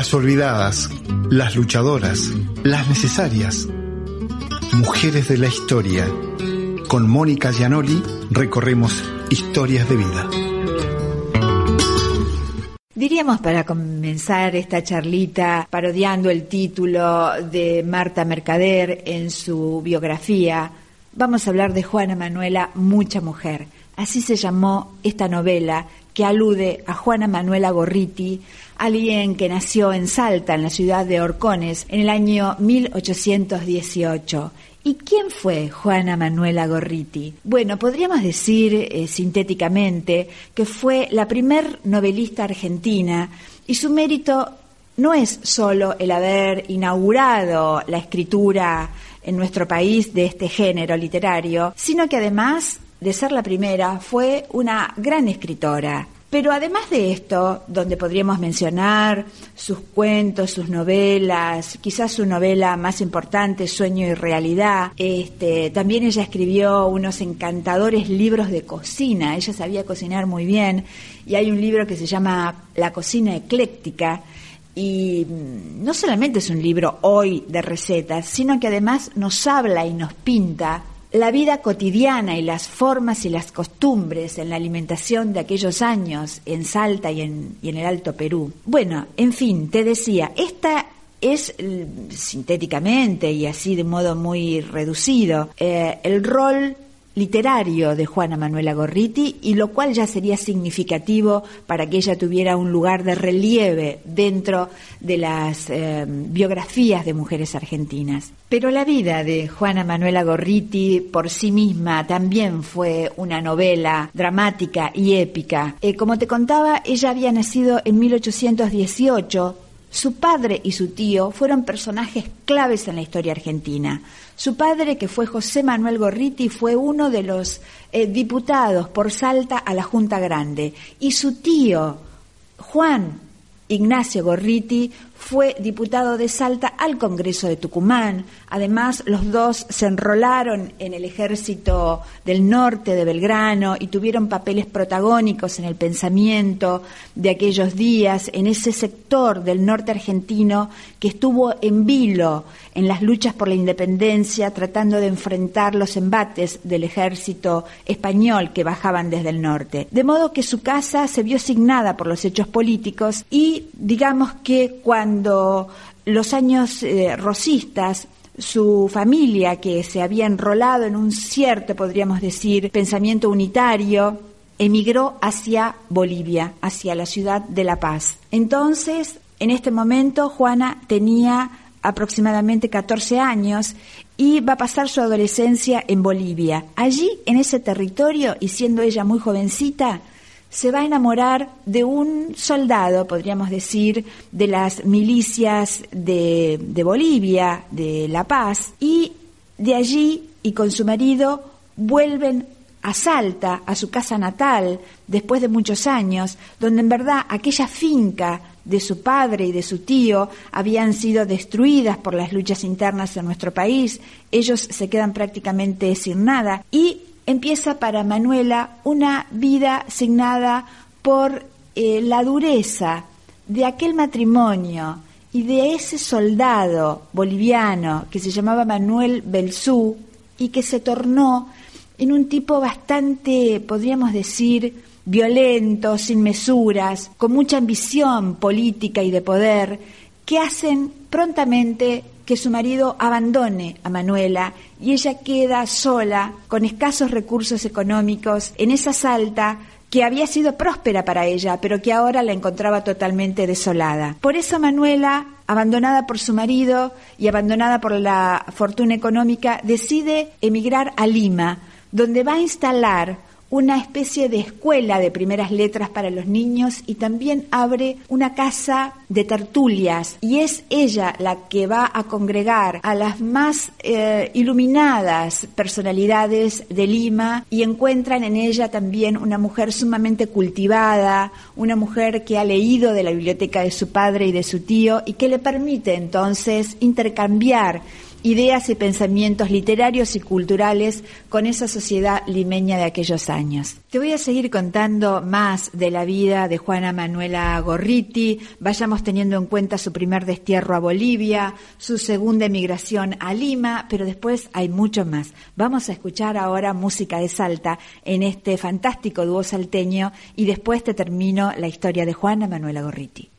Las olvidadas, las luchadoras, las necesarias. Mujeres de la historia. Con Mónica Gianoli recorremos historias de vida. Diríamos para comenzar esta charlita parodiando el título de Marta Mercader en su biografía, vamos a hablar de Juana Manuela Mucha Mujer. Así se llamó esta novela que alude a Juana Manuela Gorriti, alguien que nació en Salta, en la ciudad de Orcones, en el año 1818. ¿Y quién fue Juana Manuela Gorriti? Bueno, podríamos decir eh, sintéticamente que fue la primer novelista argentina y su mérito no es solo el haber inaugurado la escritura en nuestro país de este género literario, sino que además de ser la primera fue una gran escritora. Pero además de esto, donde podríamos mencionar sus cuentos, sus novelas, quizás su novela más importante, Sueño y Realidad, este, también ella escribió unos encantadores libros de cocina, ella sabía cocinar muy bien, y hay un libro que se llama La cocina ecléctica, y mm, no solamente es un libro hoy de recetas, sino que además nos habla y nos pinta la vida cotidiana y las formas y las costumbres en la alimentación de aquellos años en Salta y en, y en el Alto Perú. Bueno, en fin, te decía, esta es sintéticamente y así de modo muy reducido eh, el rol literario de Juana Manuela Gorriti y lo cual ya sería significativo para que ella tuviera un lugar de relieve dentro de las eh, biografías de mujeres argentinas. Pero la vida de Juana Manuela Gorriti por sí misma también fue una novela dramática y épica. Eh, como te contaba, ella había nacido en 1818 su padre y su tío fueron personajes claves en la historia argentina. Su padre, que fue José Manuel Gorriti, fue uno de los eh, diputados por Salta a la Junta Grande. Y su tío, Juan Ignacio Gorriti, fue diputado de Salta al Congreso de Tucumán. Además, los dos se enrolaron en el ejército del norte de Belgrano y tuvieron papeles protagónicos en el pensamiento de aquellos días, en ese sector del norte argentino que estuvo en vilo en las luchas por la independencia, tratando de enfrentar los embates del ejército español que bajaban desde el norte. De modo que su casa se vio asignada por los hechos políticos y digamos que cuando los años eh, rosistas su familia, que se había enrolado en un cierto, podríamos decir, pensamiento unitario, emigró hacia Bolivia, hacia la ciudad de La Paz. Entonces, en este momento, Juana tenía aproximadamente 14 años y va a pasar su adolescencia en Bolivia. Allí, en ese territorio, y siendo ella muy jovencita, se va a enamorar de un soldado, podríamos decir, de las milicias de, Bolivia, de La Paz, y de allí y con su marido vuelven a Salta, a su casa natal, después de muchos años, donde en verdad aquella finca de su padre y de su tío habían sido destruidas por las luchas internas en nuestro país, ellos se quedan prácticamente sin nada y empieza para Manuela una vida signada por eh, la dureza de aquel matrimonio y de ese soldado boliviano que se llamaba Manuel Belsú y que se tornó en un tipo bastante, podríamos decir, violento, sin mesuras, con mucha ambición política y de poder, que hacen prontamente que su marido abandone a Manuela y ella queda sola, con escasos recursos económicos, en esa Salta que había sido próspera para ella, pero que ahora la encontraba totalmente desolada. Por eso Manuela, abandonada por su marido y abandonada por la fortuna económica, decide emigrar a Lima, donde va a instalar una especie de escuela de primeras letras para los niños y también abre una casa de tertulias. Y es ella la que va a congregar a las más eh, iluminadas personalidades de Lima y encuentran en ella también una mujer sumamente cultivada, una mujer que ha leído de la biblioteca de su padre y de su tío y que le permite entonces intercambiar ideas y pensamientos literarios y culturales con esa sociedad limeña de aquellos años. Te voy a seguir contando más de la vida de Juana Manuela Gorriti, vayamos teniendo en cuenta su primer destierro a Bolivia, su segunda emigración a Lima, pero después hay mucho más. Vamos a escuchar ahora música de Salta en este fantástico dúo salteño y después te termino la historia de Juana Manuela Gorriti.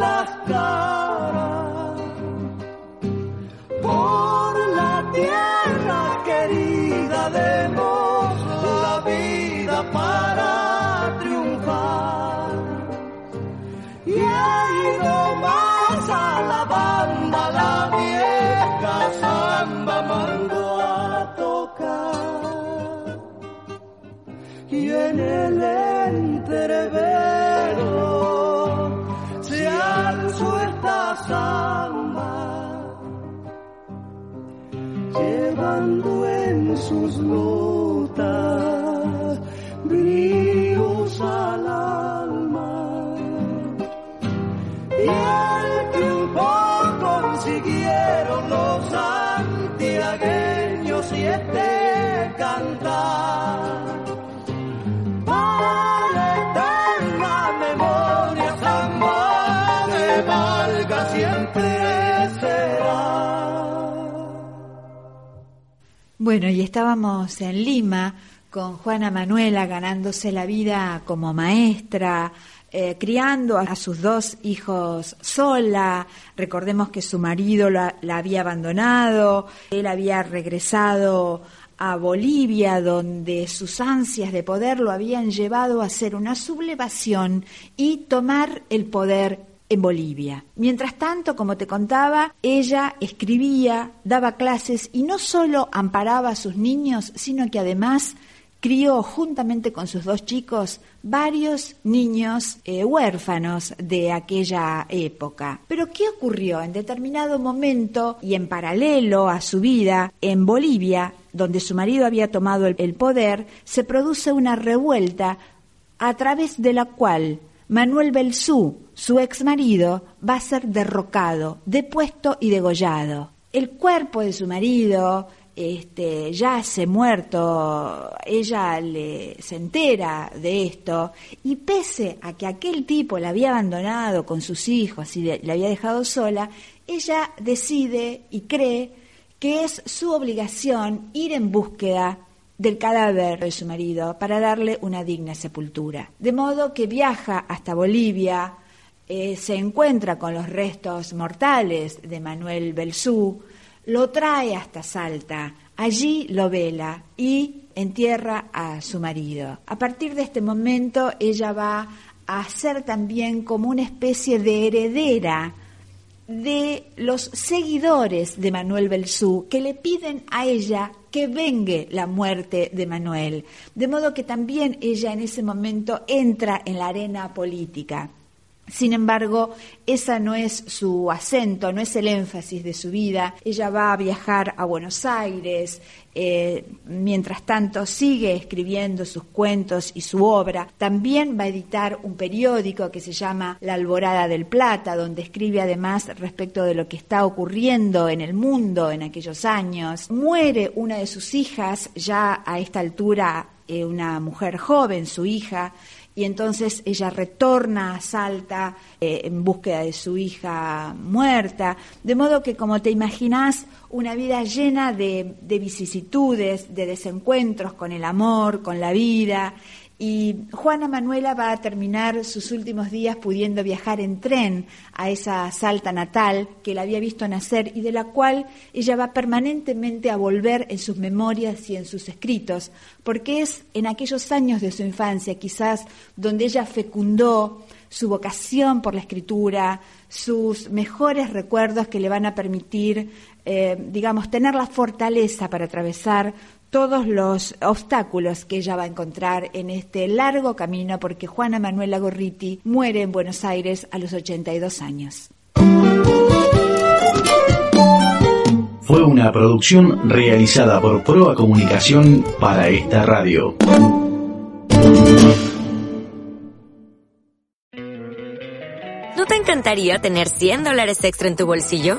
las caras por la tierra querida demos la vida para triunfar. Y ahí nomás a la banda la vieja samba mandó a tocar. Y en el samba, llevando en sus lomos Bueno, y estábamos en Lima con Juana Manuela ganándose la vida como maestra, eh, criando a sus dos hijos sola. Recordemos que su marido la, la había abandonado, él había regresado a Bolivia, donde sus ansias de poder lo habían llevado a hacer una sublevación y tomar el poder en Bolivia. Mientras tanto, como te contaba, ella escribía, daba clases y no solo amparaba a sus niños, sino que además crió juntamente con sus dos chicos varios niños eh, huérfanos de aquella época. Pero ¿qué ocurrió? En determinado momento y en paralelo a su vida en Bolivia, donde su marido había tomado el poder, se produce una revuelta a través de la cual Manuel Belsú, su ex marido, va a ser derrocado, depuesto y degollado. El cuerpo de su marido, este, yace muerto, ella le, se entera de esto y pese a que aquel tipo la había abandonado con sus hijos y la había dejado sola, ella decide y cree que es su obligación ir en búsqueda del cadáver de su marido para darle una digna sepultura. De modo que viaja hasta Bolivia, eh, se encuentra con los restos mortales de Manuel Belsú, lo trae hasta Salta, allí lo vela y entierra a su marido. A partir de este momento ella va a ser también como una especie de heredera de los seguidores de Manuel Belsú que le piden a ella que vengue la muerte de Manuel. De modo que también ella en ese momento entra en la arena política. Sin embargo, esa no es su acento, no es el énfasis de su vida. Ella va a viajar a Buenos Aires, eh, mientras tanto sigue escribiendo sus cuentos y su obra. También va a editar un periódico que se llama La Alborada del Plata, donde escribe además respecto de lo que está ocurriendo en el mundo en aquellos años. Muere una de sus hijas, ya a esta altura eh, una mujer joven, su hija, y entonces ella retorna a Salta eh, en búsqueda de su hija muerta, de modo que como te imaginas, una vida llena de, de vicisitudes, de desencuentros con el amor, con la vida, y Juana Manuela va a terminar sus últimos días pudiendo viajar en tren a esa Salta natal que la había visto nacer y de la cual ella va permanentemente a volver en sus memorias y en sus escritos, porque es en aquellos años de su infancia quizás donde ella fecundó su vocación por la escritura, sus mejores recuerdos que le van a permitir, eh, digamos, tener la fortaleza para atravesar todos los obstáculos que ella va a encontrar en este largo camino porque Juana Manuela Gorriti muere en Buenos Aires a los 82 años. Fue una producción realizada por Proa Comunicación para esta radio. ¿No te encantaría tener 100 dólares extra en tu bolsillo?